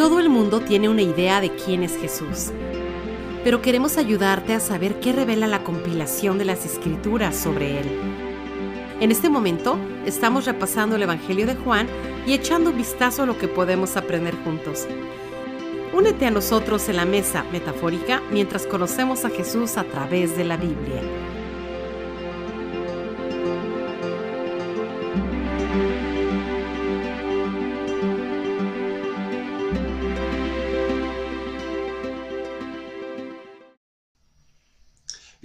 Todo el mundo tiene una idea de quién es Jesús, pero queremos ayudarte a saber qué revela la compilación de las escrituras sobre Él. En este momento estamos repasando el Evangelio de Juan y echando un vistazo a lo que podemos aprender juntos. Únete a nosotros en la mesa metafórica mientras conocemos a Jesús a través de la Biblia.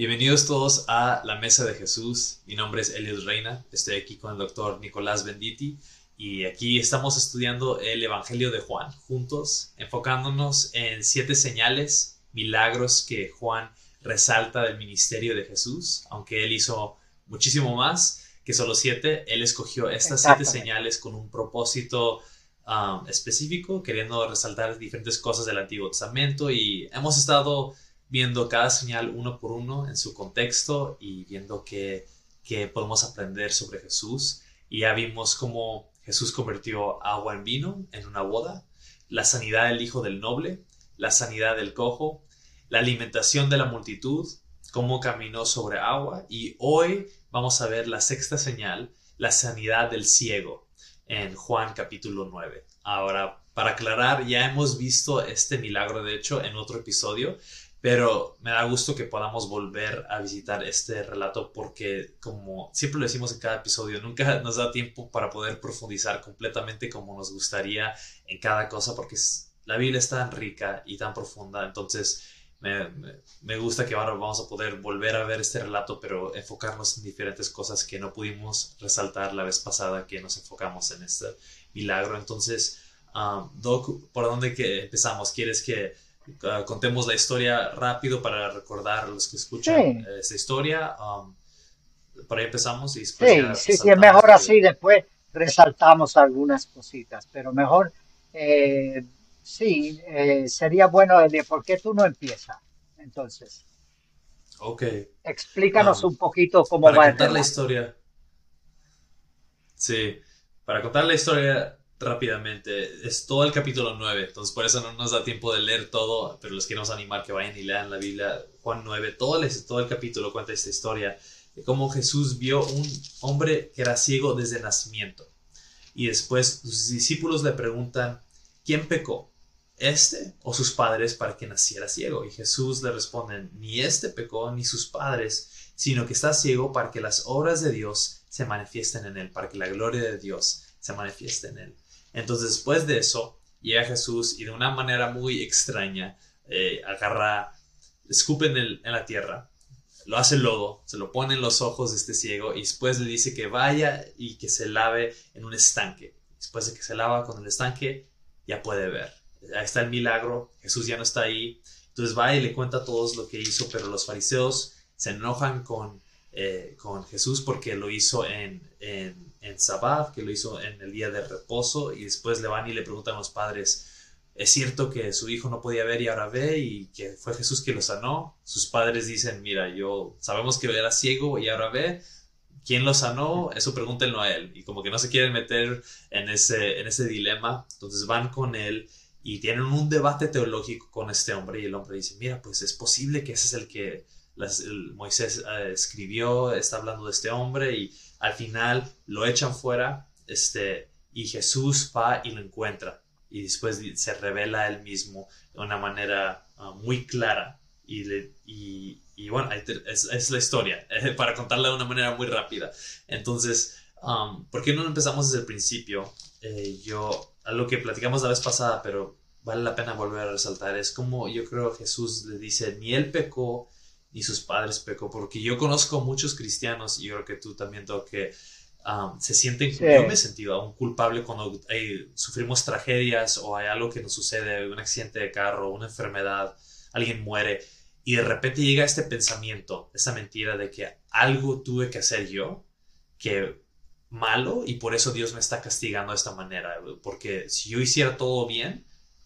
Bienvenidos todos a la Mesa de Jesús. Mi nombre es Elios Reina. Estoy aquí con el doctor Nicolás Benditi y aquí estamos estudiando el Evangelio de Juan juntos, enfocándonos en siete señales, milagros que Juan resalta del ministerio de Jesús, aunque él hizo muchísimo más que solo siete. Él escogió estas siete señales con un propósito um, específico, queriendo resaltar diferentes cosas del Antiguo Testamento y hemos estado viendo cada señal uno por uno en su contexto y viendo qué, podemos aprender sobre Jesús. Y ya vimos cómo Jesús convirtió agua en vino en una boda, la sanidad del hijo del noble, la sanidad del cojo, la alimentación de la multitud, cómo caminó sobre agua y hoy vamos a ver la sexta señal, la sanidad del ciego en Juan capítulo 9. Ahora, para aclarar, ya hemos visto este milagro de hecho en otro episodio, pero me da gusto que podamos volver a visitar este relato porque, como siempre lo decimos en cada episodio, nunca nos da tiempo para poder profundizar completamente como nos gustaría en cada cosa porque la Biblia es tan rica y tan profunda. Entonces, me, gusta que ahora vamos a poder volver a ver este relato, pero enfocarnos en diferentes cosas que no pudimos resaltar la vez pasada que nos enfocamos en este milagro. Entonces, um, Doc, ¿por dónde que empezamos? ¿Quieres que Ah, contemos la historia rápido para recordar a los que escuchan eh, esta historia. Um, por ahí empezamos y después Sí, sí, es mejor así, después resaltamos algunas cositas, pero mejor, eh, sí, eh, sería bueno, de ¿por qué tú no empiezas? Entonces. Ok. Explícanos um, un poquito cómo va. Para contar la historia. Sí, para contar la historia rápidamente. Es todo el capítulo 9, entonces por eso no nos da tiempo de leer todo, pero les queremos animar que vayan y lean la Biblia. Juan 9, todo el, todo el capítulo cuenta esta historia de cómo Jesús vio un hombre que era ciego desde nacimiento. Y después sus discípulos le preguntan, ¿quién pecó? ¿Este o sus padres para que naciera ciego? Y Jesús le responde, ni este pecó ni sus padres, sino que está ciego para que las obras de Dios se manifiesten en él, para que la gloria de Dios se manifieste en él. Entonces después de eso, llega Jesús y de una manera muy extraña eh, agarra, escupe en, la tierra, lo hace lodo, se lo pone en los ojos de este ciego y después le dice que vaya y que se lave en un estanque. Después de que se lava con el estanque, ya puede ver. Ahí está el milagro, Jesús ya no está ahí. Entonces va y le cuenta a todos lo que hizo, pero los fariseos se enojan con, eh, con Jesús porque lo hizo en, en en Sabbath, que lo hizo en el día de reposo, y después le van y le preguntan a los padres, ¿es cierto que su hijo no podía ver y ahora ve y que fue Jesús que lo sanó? Sus padres dicen, mira, yo sabemos que era ciego y ahora ve, ¿quién lo sanó? Eso pregúntenlo a él. Y como que no se quieren meter en ese, en ese dilema, entonces van con él y tienen un debate teológico con este hombre y el hombre dice, mira, pues es posible que ese es el que Moisés eh, escribió, está hablando de este hombre y al final lo echan fuera este, y Jesús va y lo encuentra y después se revela él mismo de una manera ah, muy clara y, y, bueno, es, la historia, para contarla de una manera muy rápida. Entonces, um, ¿por qué no empezamos desde el principio? Eh, yo, algo que platicamos la vez pasada, pero vale la pena volver a resaltar, es como yo creo Jesús le dice, ni él pecó, ni sus padres pecó, porque yo conozco muchos cristianos, y yo creo que tú también, Doc, que um, se sienten, yo me he sentido aún culpable cuando sufrimos tragedias o hay algo que nos sucede, un accidente de carro, una enfermedad, alguien muere, y de repente llega este pensamiento, esa mentira de que algo tuve que hacer yo, que malo, y por eso Dios me está castigando de esta manera, porque si yo hiciera todo bien,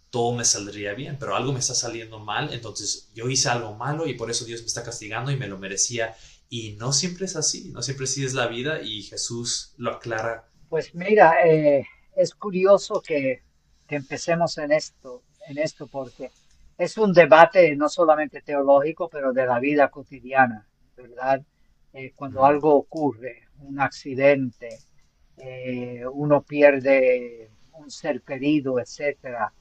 todo me saldría bien, pero algo me está saliendo mal, entonces yo hice algo malo y por eso Dios me está castigando y me lo merecía. Y no siempre es así, no siempre así es la vida y Jesús lo aclara. Pues mira, eh, es curioso que que empecemos en esto, en esto, porque es un debate no solamente teológico, pero de la vida cotidiana, ¿verdad? Eh, cuando algo ocurre, un accidente, eh, uno pierde un ser querido, etcétera,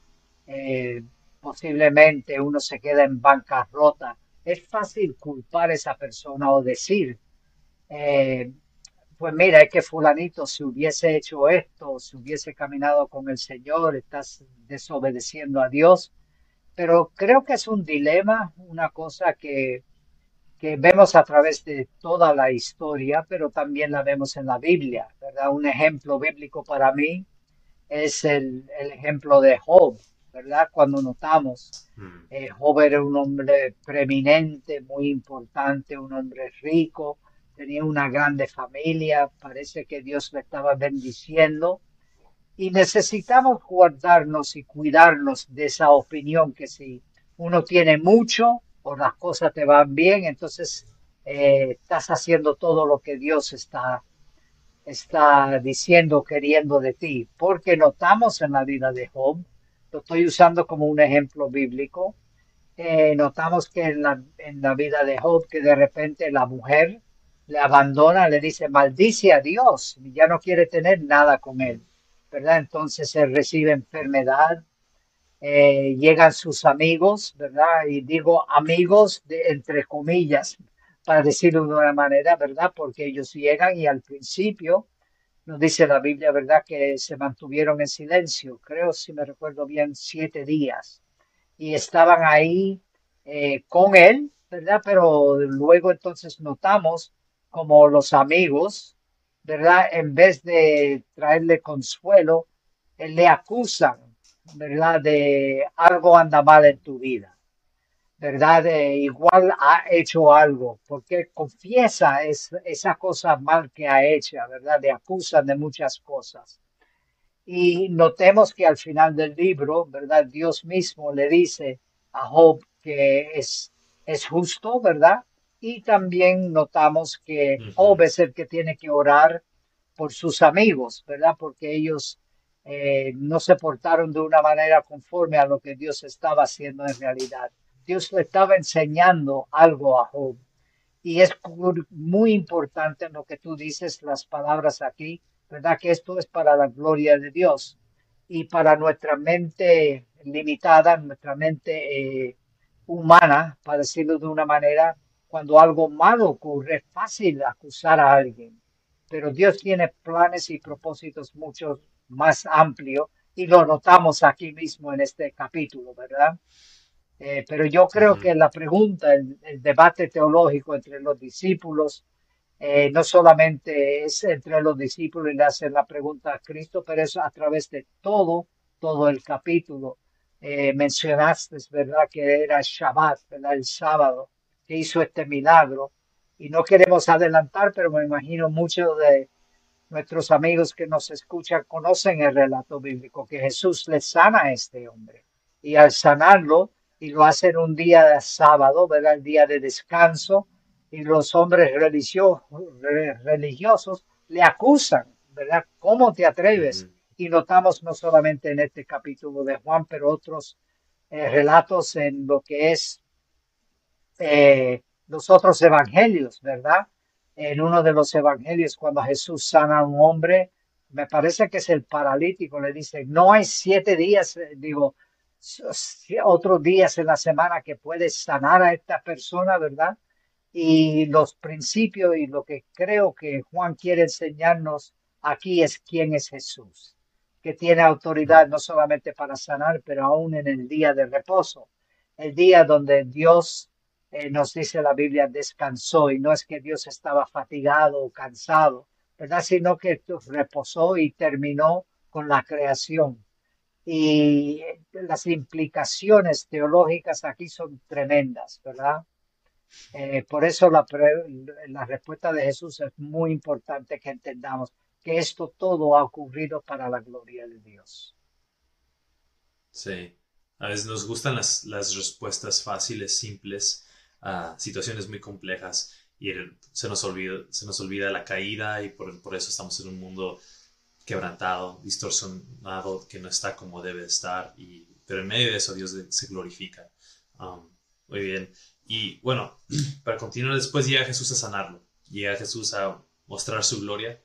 eh, posiblemente uno se queda en bancarrota, es fácil culpar a esa persona o decir, pues mira, es que fulanito si hubiese hecho esto, si hubiese caminado con el Señor, estás desobedeciendo a Dios. Pero creo que es un dilema, una cosa que, que vemos a través de toda la historia, pero también la vemos en la Biblia, ¿verdad? Un ejemplo bíblico para mí es el, el ejemplo de Job, ¿verdad? Cuando notamos, mm. eh, Job era un hombre preeminente, muy importante, un hombre rico, tenía una grande familia, parece que Dios le estaba bendiciendo y necesitamos guardarnos y cuidarnos de esa opinión que si uno tiene mucho o las cosas te van bien, entonces eh, estás haciendo todo lo que Dios está, está diciendo, queriendo de ti, porque notamos en la vida de Job, lo estoy usando como un ejemplo bíblico, eh, notamos que en la, en la vida de Job que de repente la mujer le abandona, le dice, maldice a Dios, ya no quiere tener nada con él, ¿verdad? Entonces él recibe enfermedad, eh, llegan sus amigos, ¿verdad? Y digo amigos de, entre comillas, para decirlo de una manera, ¿verdad? Porque ellos llegan y al principio nos dice la Biblia, ¿verdad? Que se mantuvieron en silencio, creo, si me recuerdo bien, siete días. Y estaban ahí eh, con él, ¿verdad? Pero luego entonces notamos como los amigos, ¿verdad? En vez de traerle consuelo, le acusan, ¿verdad? De algo anda mal en tu vida, ¿verdad? igual ha hecho algo, porque confiesa es, esa cosa mal que ha hecho, ¿verdad? Le acusan de muchas cosas. Y notemos que al final del libro, ¿verdad? Dios mismo le dice a Job que es, es justo, ¿verdad? Y también notamos que Job es el que tiene que orar por sus amigos, ¿verdad? Porque ellos eh, no se portaron de una manera conforme a lo que Dios estaba haciendo en realidad. Dios le estaba enseñando algo a Job. Y es muy importante lo que tú dices, las palabras aquí, ¿verdad? Que esto es para la gloria de Dios y para nuestra mente limitada, nuestra mente eh, humana, para decirlo de una manera, cuando algo malo ocurre, es fácil acusar a alguien, pero Dios tiene planes y propósitos mucho más amplios y lo notamos aquí mismo en este capítulo, ¿verdad? Eh, pero yo creo que la pregunta, el, debate teológico entre los discípulos, eh, no solamente es entre los discípulos y le hacen la pregunta a Cristo, pero es a través de todo, todo el capítulo. Eh, mencionaste, ¿verdad? Que era Shabbat, ¿verdad? El sábado que hizo este milagro. Y no queremos adelantar, pero me imagino muchos de nuestros amigos que nos escuchan conocen el relato bíblico, que Jesús le sana a este hombre. Y al sanarlo, y lo hace en un día de sábado, ¿verdad? El día de descanso, y los hombres religiosos, religiosos le acusan, ¿verdad? ¿Cómo te atreves? Y notamos no solamente en este capítulo de Juan, pero otros eh, relatos en lo que es eh, los otros evangelios, ¿verdad? En uno de los evangelios, cuando Jesús sana a un hombre, me parece que es el paralítico, le dice, no hay siete días, eh, digo, otros días en la semana que puedes sanar a esta persona, ¿verdad? Y los principios y lo que creo que Juan quiere enseñarnos aquí es quién es Jesús, que tiene autoridad no solamente para sanar, pero aún en el día de reposo, el día donde Dios eh, nos dice la Biblia, descansó y no es que Dios estaba fatigado o cansado, ¿verdad? Sino que reposó y terminó con la creación. Y eh, las implicaciones teológicas aquí son tremendas, ¿verdad? Eh, por eso la, la respuesta de Jesús es muy importante que entendamos que esto todo ha ocurrido para la gloria de Dios. Sí, a veces nos gustan las, las respuestas fáciles, simples, a situaciones muy complejas y se nos olvida, se nos olvida la caída y por, por, eso estamos en un mundo quebrantado, distorsionado, que no está como debe estar, y, pero en medio de eso Dios se glorifica. Um, muy bien. Y bueno, para continuar, después llega Jesús a sanarlo, llega Jesús a mostrar su gloria,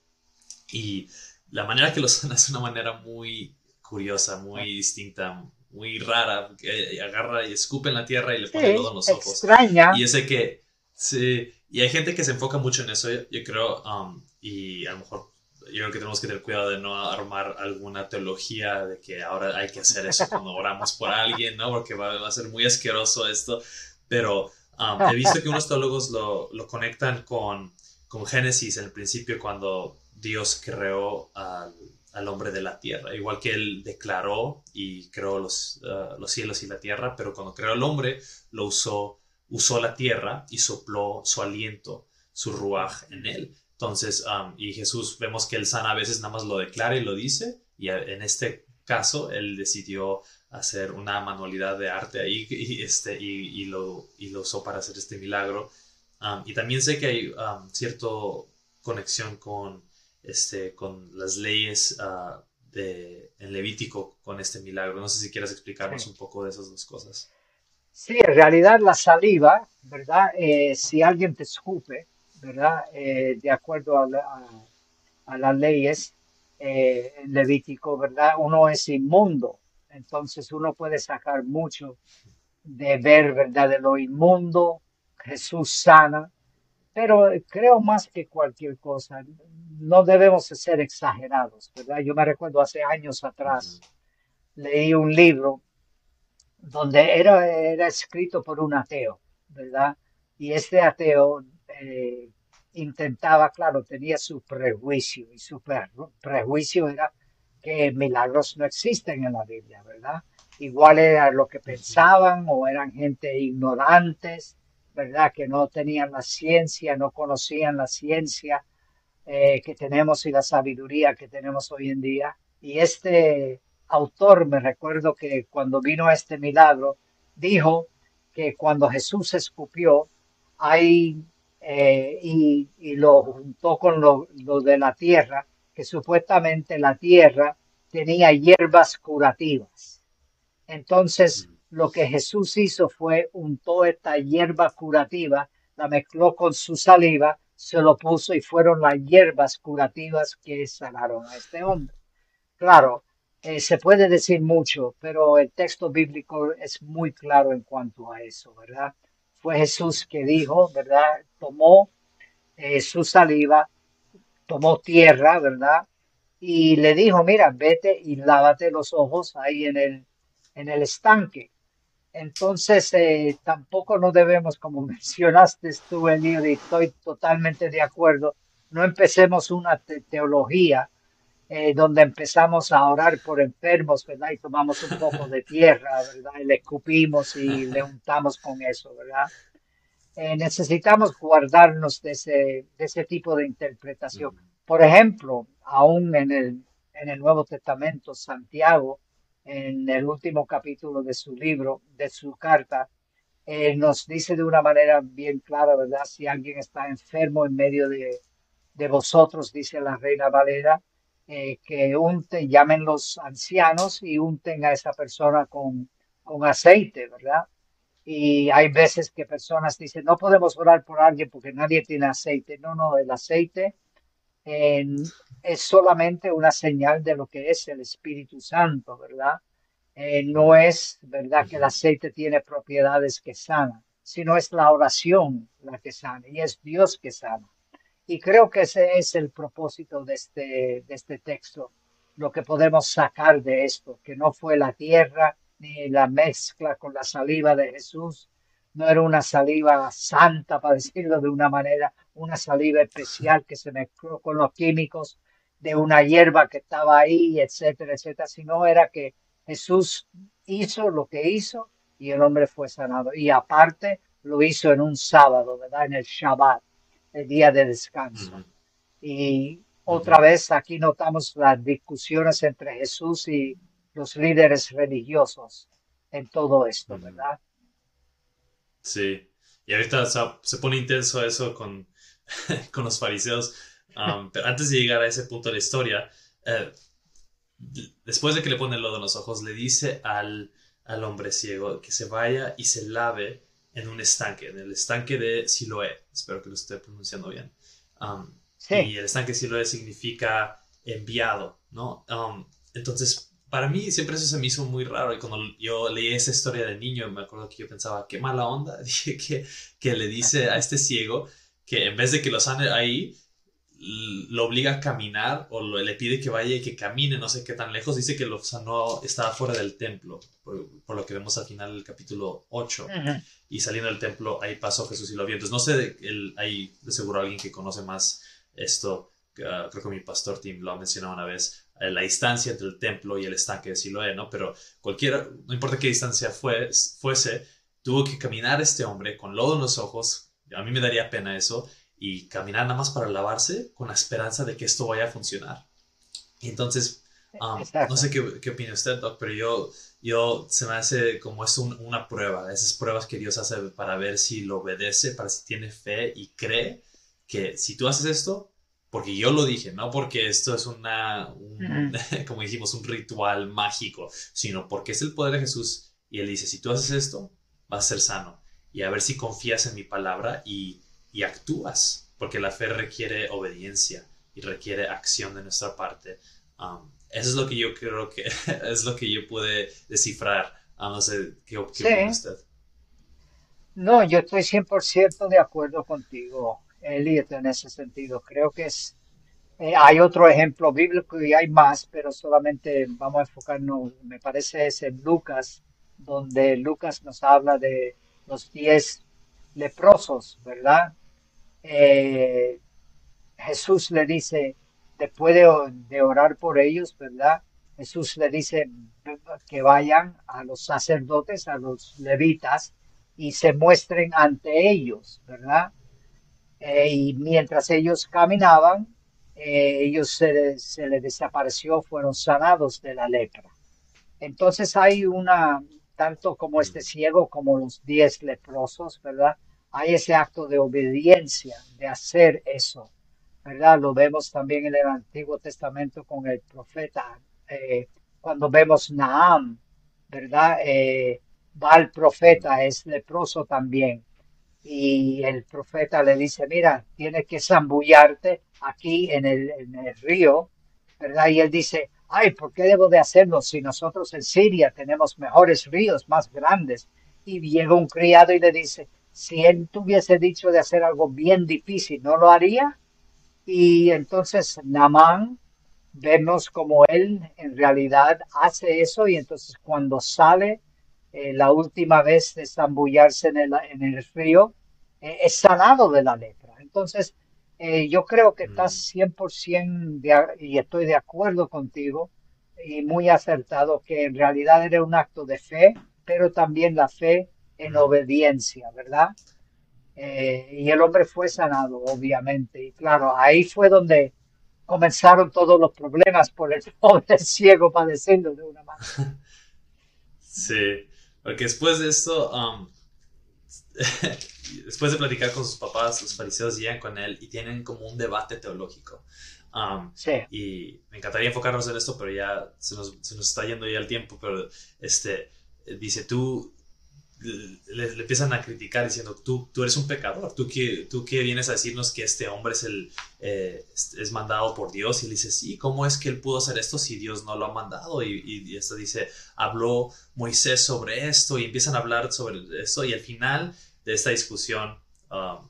y la manera que lo sana es una manera muy curiosa, muy distinta, muy rara, que agarra y escupe en la tierra y le pone todo en los ojos. Extraña. Y que, sí, y hay gente que se enfoca mucho en eso, yo, creo, um, y a lo mejor yo creo que tenemos que tener cuidado de no armar alguna teología de que ahora hay que hacer eso cuando oramos por alguien, ¿no? Porque va, a ser muy asqueroso esto. Pero um, he visto que unos teólogos lo, conectan con, con, Génesis en el principio cuando Dios creó al, al, hombre de la tierra. Igual que él declaró y creó los, uh, los cielos y la tierra, pero cuando creó al hombre lo usó, usó la tierra y sopló su aliento, su ruaj en él. Entonces, y Jesús vemos que él sana a veces nada más lo declara y lo dice, y en este caso él decidió hacer una manualidad de arte ahí y, este, y, lo, y lo usó para hacer este milagro. y también sé que hay cierta conexión con, este, con las leyes uh, de, en Levítico con este milagro. No sé si quieres explicarnos un poco de esas dos cosas. Sí, en realidad la saliva, ¿verdad? Eh, si alguien te escupe, ¿verdad? Eh, de acuerdo a, las leyes eh, en Levítico, ¿verdad? Uno es inmundo, entonces uno puede sacar mucho de ver, ¿verdad? De lo inmundo, Jesús sana, pero creo más que cualquier cosa, no debemos ser exagerados, ¿verdad? Yo me recuerdo hace años atrás, leí un libro donde era, era escrito por un ateo, ¿verdad? Y este ateo eh, intentaba, claro, tenía su prejuicio y su prejuicio era que milagros no existen en la Biblia, ¿verdad? Igual era lo que pensaban o eran gente ignorantes, ¿verdad? Que no tenían la ciencia, no conocían la ciencia eh, que tenemos y la sabiduría que tenemos hoy en día. Y este autor, me recuerdo que cuando vino este milagro, dijo que cuando Jesús escupió, hay eh, y, lo juntó con lo, de la tierra, que supuestamente la tierra tenía hierbas curativas. Entonces, mm. lo que Jesús hizo fue untó esta hierba curativa, la mezcló con su saliva, se lo puso y fueron las hierbas curativas que sanaron a este hombre. Claro, eh, se puede decir mucho, pero el texto bíblico es muy claro en cuanto a eso, ¿verdad? Fue Jesús que dijo, ¿verdad? Tomó eh, su saliva, tomó tierra, ¿verdad? Y le dijo, mira, vete y lávate los ojos ahí en el, en el estanque. Entonces, eh, tampoco no debemos, como mencionaste tú, Elio, y estoy totalmente de acuerdo, no empecemos una teología eh, donde empezamos a orar por enfermos, ¿verdad? Y tomamos un poco de tierra, ¿verdad? Y le escupimos y le untamos con eso, ¿verdad? Eh, necesitamos guardarnos de ese, de ese tipo de interpretación. Por ejemplo, aún en el, en el Nuevo Testamento, Santiago, en el último capítulo de su libro, de su carta, eh, nos dice de una manera bien clara, ¿verdad? Si alguien está enfermo en medio de, de vosotros, dice la reina Valera, eh, que unten, llamen los ancianos y unten a esa persona con, con aceite, ¿verdad? Y hay veces que personas dicen, no podemos orar por alguien porque nadie tiene aceite. No, no, el aceite es solamente una señal de lo que es el Espíritu Santo, ¿verdad? Eh, no es verdad que el aceite tiene propiedades que sanan, sino es la oración la que sana y es Dios que sana. Y creo que ese es el propósito de este, de este texto, lo que podemos sacar de esto, que no fue la tierra ni la mezcla con la saliva de Jesús, no era una saliva santa, para decirlo de una manera, una saliva especial que se mezcló con los químicos de una hierba que estaba ahí, etcétera, etcétera, sino era que Jesús hizo lo que hizo y el hombre fue sanado. Y aparte lo hizo en un sábado, ¿verdad? En el Shabbat el día de descanso. Y otra vez aquí notamos las discusiones entre Jesús y los líderes religiosos en todo esto, ¿verdad? Sí, y ahorita se pone intenso eso con, con los fariseos. Um, pero antes de llegar a ese punto de la historia, eh, después de que le pone el lodo en los ojos, le dice al, al hombre ciego que se vaya y se lave en un estanque, en el estanque de Siloé. Espero que lo esté pronunciando bien. Um, y el estanque Siloé significa enviado, ¿no? Um, entonces, para mí siempre eso se me hizo muy raro. Y cuando yo leí esa historia de niño, me acuerdo que yo pensaba, qué mala onda. Dije que, que le dice a este ciego que en vez de que lo sane ahí, lo obliga a caminar o le pide que vaya y que camine no sé qué tan lejos. Dice que lo sanó, estaba fuera del templo, por, lo que vemos al final del capítulo 8. Y saliendo del templo, ahí pasó Jesús y lo vio. Entonces, no sé, el, hay de seguro alguien que conoce más esto. Ah, creo que mi pastor Tim lo ha mencionado una vez. Eh, la distancia entre el templo y el estanque de Siloé, ¿no? Pero cualquiera, no importa qué distancia fue, fuese, tuvo que caminar este hombre con lodo en los ojos. A mí me daría pena eso y caminar nada más para lavarse con la esperanza de que esto vaya a funcionar. Y entonces, um, no sé qué, qué, opina usted, Doc, pero yo, yo se me hace como es una prueba, esas pruebas que Dios hace para ver si lo obedece, para si tiene fe y cree que si tú haces esto, porque yo lo dije, no porque esto es una, como dijimos, un ritual mágico, sino porque es el poder de Jesús y Él dice, si tú haces esto, vas a ser sano. Y a ver si confías en mi palabra y y actúas, porque la fe requiere obediencia y requiere acción de nuestra parte. Um, eso es lo que yo creo que es lo que yo pude descifrar. Uh, no sé qué, opina usted. No, yo estoy 100% de acuerdo contigo, Elliot, en ese sentido. Creo que es, eh, hay otro ejemplo bíblico y hay más, pero solamente vamos a enfocarnos, me parece es en Lucas, donde Lucas nos habla de los diez leprosos, ¿verdad? Eh, Jesús le dice, después de, orar por ellos, ¿verdad? Jesús le dice que vayan a los sacerdotes, a los levitas, y se muestren ante ellos, ¿verdad? Eh, y mientras ellos caminaban, eh, ellos se, se les desapareció, fueron sanados de la lepra. Entonces hay una, tanto como este ciego como los diez leprosos, ¿verdad? Hay ese acto de obediencia, de hacer eso, ¿verdad? Lo vemos también en el Antiguo Testamento con el profeta, eh, cuando vemos Naam, ¿verdad? Eh, va el profeta, es leproso también, y el profeta le dice, mira, tienes que zambullarte aquí en el, en el río, ¿verdad? Y él dice, ay, ¿por qué debo de hacerlo si nosotros en Siria tenemos mejores ríos más grandes? Y llega un criado y le dice, si él tuviese dicho de hacer algo bien difícil, no lo haría. Y entonces Namán, vemos como él en realidad hace eso y entonces cuando sale eh, la última vez de zambullarse en el, en el río, eh, es sanado de la lepra. Entonces, eh, yo creo que estás 100% de, y estoy de acuerdo contigo y muy acertado que en realidad era un acto de fe, pero también la fe en obediencia, ¿verdad? Eh, y el hombre fue sanado, obviamente. Y claro, ahí fue donde comenzaron todos los problemas por el pobre ciego padeciendo de una mano. Sí, porque después de esto, um, después de platicar con sus papás, los fariseos llegan con él y tienen como un debate teológico. Um, sí. Y me encantaría enfocarnos en esto, pero ya se nos, se nos está yendo ya el tiempo. Pero este, dice, tú, le, empiezan a criticar diciendo, tú, tú eres un pecador, tú que, tú que vienes a decirnos que este hombre es, el, eh, es mandado por Dios. Y él dice, sí, ¿cómo es que él pudo hacer esto si Dios no lo ha mandado? Y, y, esto dice, habló Moisés sobre esto y empiezan a hablar sobre esto. Y al final de esta discusión, um,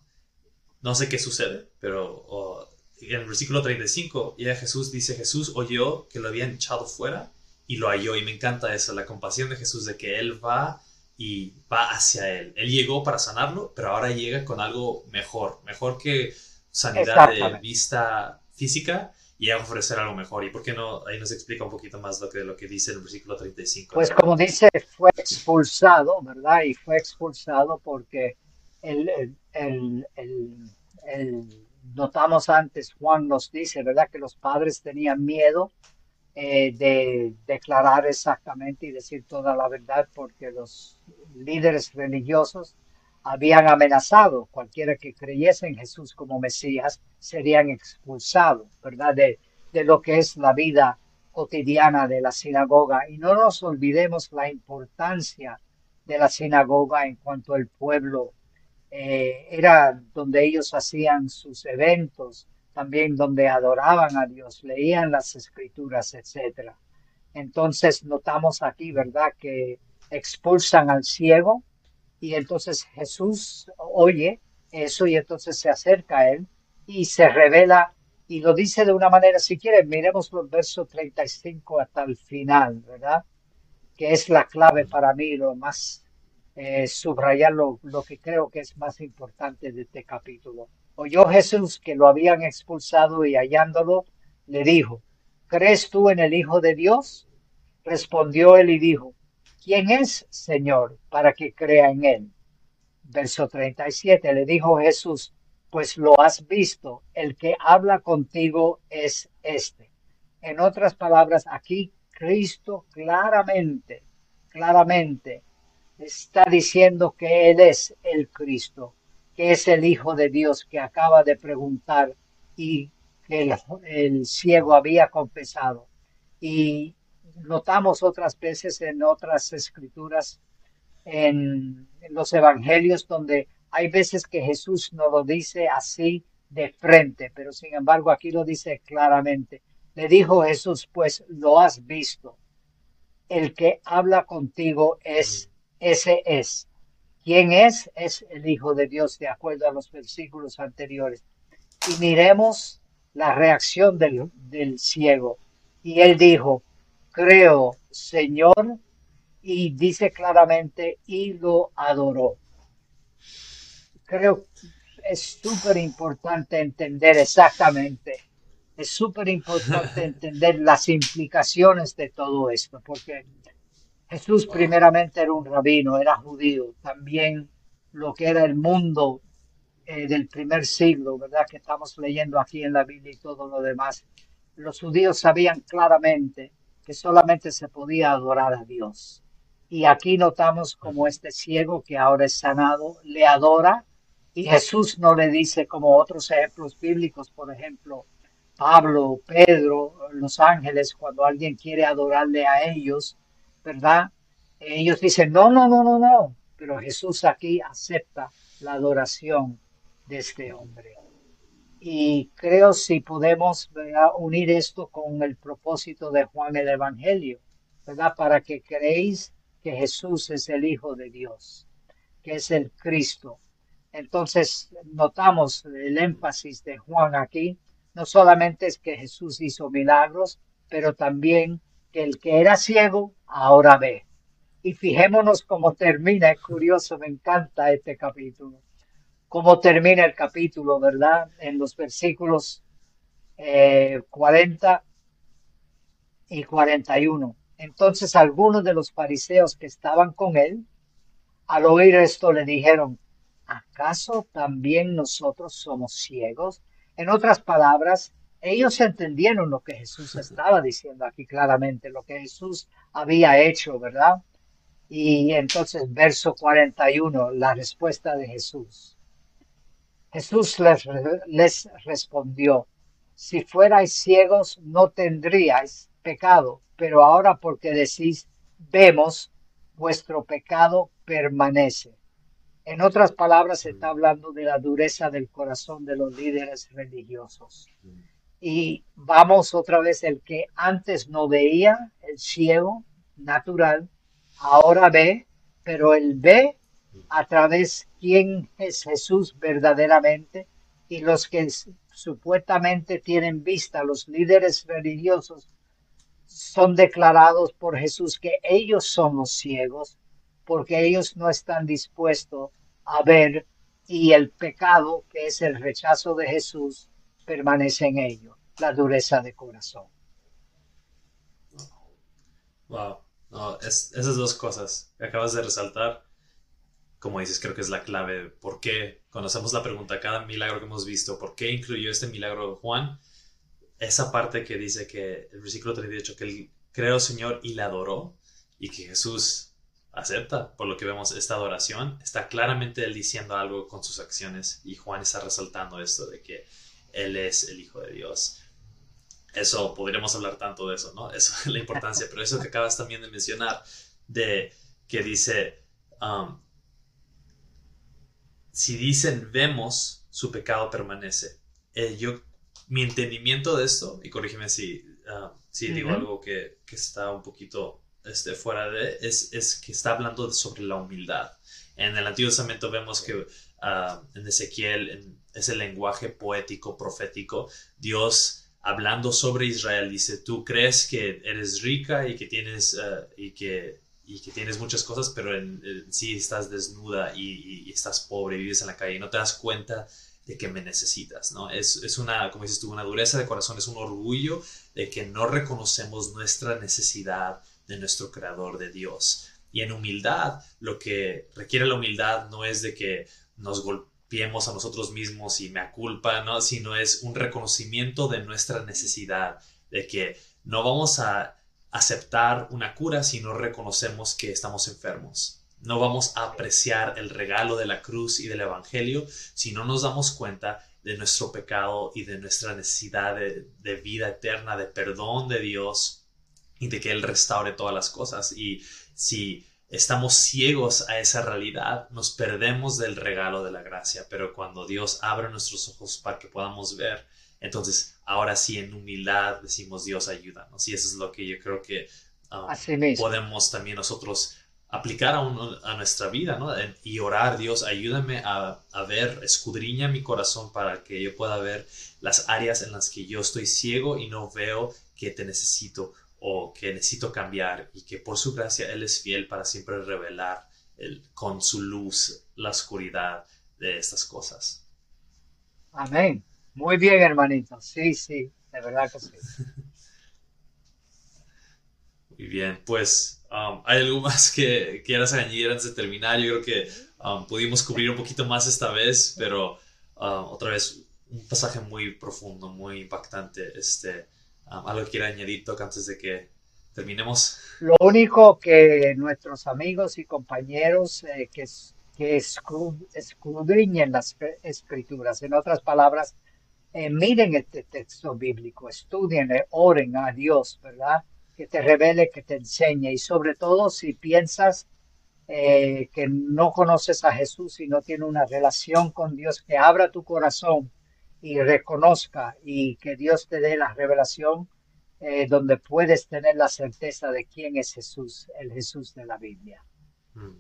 no sé qué sucede, pero en el versículo 35, ya Jesús dice, Jesús oyó que lo habían echado fuera y lo halló. Y me encanta eso, la compasión de Jesús, de que Él va y va hacia él. Él llegó para sanarlo, pero ahora llega con algo mejor, mejor que sanidad de vista física y a ofrecer algo mejor. ¿Y por qué no? Ahí nos explica un poquito más lo que, lo que dice el versículo 35. Pues como dice, fue expulsado, ¿verdad? Y fue expulsado porque el, el, el, notamos antes, Juan nos dice, ¿verdad? Que los padres tenían miedo eh, de declarar exactamente y decir toda la verdad porque los líderes religiosos habían amenazado. Cualquiera que creyese en Jesús como Mesías serían expulsados, ¿verdad? De, de lo que es la vida cotidiana de la sinagoga. Y no nos olvidemos la importancia de la sinagoga en cuanto al pueblo. Eh, era donde ellos hacían sus eventos, también donde adoraban a Dios, leían las escrituras, etcétera. Entonces notamos aquí, ¿verdad?, que expulsan al ciego y entonces Jesús oye eso y entonces se acerca a él y se revela y lo dice de una manera, si quieren, miremos los versos 35 hasta el final, ¿verdad? Que es la clave para mí, lo más, eh, subrayar lo, lo que creo que es más importante de este capítulo. Oyó Jesús que lo habían expulsado y hallándolo, le dijo, ¿crees tú en el Hijo de Dios? Respondió él y dijo, ¿quién es, Señor, para que crea en él? Verso 37, le dijo Jesús, pues lo has visto, el que habla contigo es este. En otras palabras, aquí Cristo claramente, claramente está diciendo que Él es el Cristo, que es el Hijo de Dios que acaba de preguntar y que el, ciego había confesado. Y notamos otras veces en otras escrituras, en los evangelios, donde hay veces que Jesús no lo dice así de frente, pero sin embargo aquí lo dice claramente. Le dijo Jesús, pues lo has visto. El que habla contigo es, ese es. ¿Quién es? Es el Hijo de Dios, de acuerdo a los versículos anteriores. Y miremos la reacción del, del ciego. Y él dijo, creo, Señor, y dice claramente, y lo adoró creo es súper importante entender exactamente, es súper importante entender las implicaciones de todo esto, porque Jesús primeramente era un rabino, era judío, también lo que era el mundo eh, del primer siglo, ¿verdad? Que estamos leyendo aquí en la Biblia y todo lo demás. Los judíos sabían claramente que solamente se podía adorar a Dios. Y aquí notamos como este ciego que ahora es sanado le adora y Jesús no le dice como otros ejemplos bíblicos, por ejemplo, Pablo, Pedro, los ángeles, cuando alguien quiere adorarle a ellos, ¿verdad? Ellos dicen, no, no, no, no, no. Pero Jesús aquí acepta la adoración de este hombre. Y creo si podemos unir esto con el propósito de Juan el Evangelio, ¿verdad? Para que creéis que Jesús es el Hijo de Dios, que es el Cristo, entonces notamos el énfasis de Juan aquí. No solamente es que Jesús hizo milagros, pero también que el que era ciego ahora ve. Y fijémonos cómo termina, es curioso, me encanta este capítulo. Cómo termina el capítulo, ¿verdad? En los versículos 40 eh, y 41. Entonces algunos de los fariseos que estaban con él, al oír esto, le dijeron, ¿acaso también nosotros somos ciegos? En otras palabras, ellos entendieron lo que Jesús estaba diciendo aquí claramente, lo que Jesús había hecho, ¿verdad? Y entonces, verso 41, la respuesta de Jesús. Jesús les, respondió, si fuerais ciegos no tendríais pecado, pero ahora porque decís, vemos, vuestro pecado permanece. En otras palabras, se está hablando de la dureza del corazón de los líderes religiosos. Y vamos otra vez, el que antes no veía, el ciego natural, ahora ve, pero él ve a través quién es Jesús verdaderamente y los que supuestamente tienen vista, los líderes religiosos, son declarados por Jesús que ellos son los ciegos porque ellos no están dispuestos a ver y el pecado, que es el rechazo de Jesús, permanece en ellos, la dureza de corazón. Wow, esas dos cosas que acabas de resaltar, como dices, creo que es la clave. ¿Por qué? Cuando hacemos la pregunta, cada milagro que hemos visto, ¿por qué incluyó este milagro de Juan? Esa parte que dice que el versículo 38, que él creó Señor y le adoró, y que Jesús acepta, por lo que vemos esta adoración, está claramente él diciendo algo con sus acciones y Juan está resaltando esto de que él es el Hijo de Dios. eso podríamos hablar tanto de eso, ¿no? Eso es la importancia, pero eso que acabas también de mencionar, de que dice, um, si dicen vemos, su pecado permanece. Eh, yo, mi entendimiento de esto, y corrígeme si, uh, si digo algo que, que, está un poquito este, fuera de, es, es que está hablando sobre la humildad. En el Antiguo Testamento vemos que uh, en Ezequiel, en ese lenguaje poético, profético, Dios hablando sobre Israel, dice, tú crees que eres rica y que tienes, uh, y que, y que tienes muchas cosas, pero en, sí estás desnuda y, y, estás pobre, vives en la calle y no te das cuenta de que me necesitas, ¿no? Es, es una, como dices tú, una dureza de corazón, es un orgullo de que no reconocemos nuestra necesidad de nuestro creador, de Dios. Y en humildad, lo que requiere la humildad no es de que nos golpeemos a nosotros mismos y me culpa, ¿no? Sino es un reconocimiento de nuestra necesidad, de que no vamos a aceptar una cura si no reconocemos que estamos enfermos. No vamos a apreciar el regalo de la cruz y del Evangelio si no nos damos cuenta de nuestro pecado y de nuestra necesidad de, de vida eterna, de perdón de Dios y de que Él restaure todas las cosas. Y si estamos ciegos a esa realidad, nos perdemos del regalo de la gracia, pero cuando Dios abre nuestros ojos para que podamos ver, entonces ahora sí en humildad decimos Dios ayúdanos y eso es lo que yo creo que um, podemos también nosotros aplicar a, a nuestra vida ¿no? y orar Dios ayúdame a, a ver escudriña mi corazón para que yo pueda ver las áreas en las que yo estoy ciego y no veo que te necesito o que necesito cambiar y que por su gracia Él es fiel para siempre revelar el, con su luz la oscuridad de estas cosas. Amén. Muy bien, hermanito. Sí, sí, de verdad que sí. Muy bien, pues um, hay algo más que quieras añadir antes de terminar. Yo creo que um, pudimos cubrir un poquito más esta vez, pero um, otra vez un pasaje muy profundo, muy impactante. Este, ¿Algo que quiera añadir, Toc, antes de que terminemos? Lo único que nuestros amigos y compañeros eh, que, que escudriñen las escrituras, en otras palabras, eh, miren este texto bíblico, estudien, oren a Dios, ¿verdad? Que te revele, que te enseñe y sobre todo si piensas eh, que no conoces a Jesús y no tienes una relación con Dios, que abra tu corazón y reconozca y que Dios te dé la revelación eh, donde puedes tener la certeza de quién es Jesús, el Jesús de la Biblia. Mm.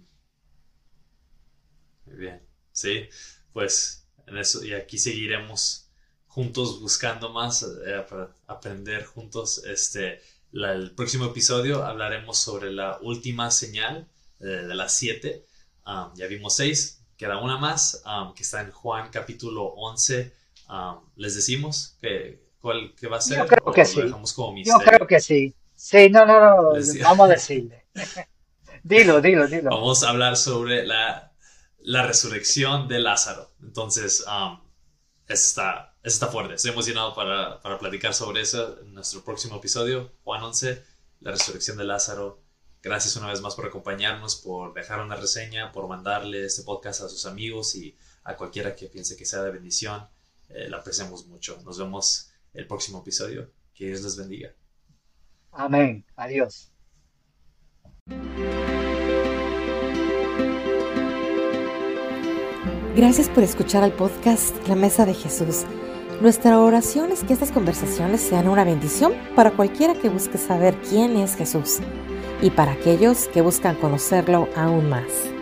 Muy bien, sí, pues en eso y aquí seguiremos juntos buscando más eh, aprender juntos. Este, el próximo episodio hablaremos sobre la última señal eh, de las siete. Um, ya vimos seis, queda una más um, que está en Juan capítulo 11 Um, les decimos que, cuál que va a ser. Yo creo que sí. Yo creo que sí. Sí, no, no, no. Vamos a decirle. dilo, dilo, dilo. Vamos a hablar sobre la, la resurrección de Lázaro. Entonces, um, está, está fuerte. Estoy emocionado para, para platicar sobre eso en nuestro próximo episodio, Juan 11, la resurrección de Lázaro. Gracias una vez más por acompañarnos, por dejar una reseña, por mandarle este podcast a sus amigos y a cualquiera que piense que sea de bendición. Eh, la apreciamos mucho. Nos vemos el próximo episodio. Que Dios les bendiga. Amén. Adiós. Gracias por escuchar al podcast La Mesa de Jesús. Nuestra oración es que estas conversaciones sean una bendición para cualquiera que busque saber quién es Jesús y para aquellos que buscan conocerlo aún más.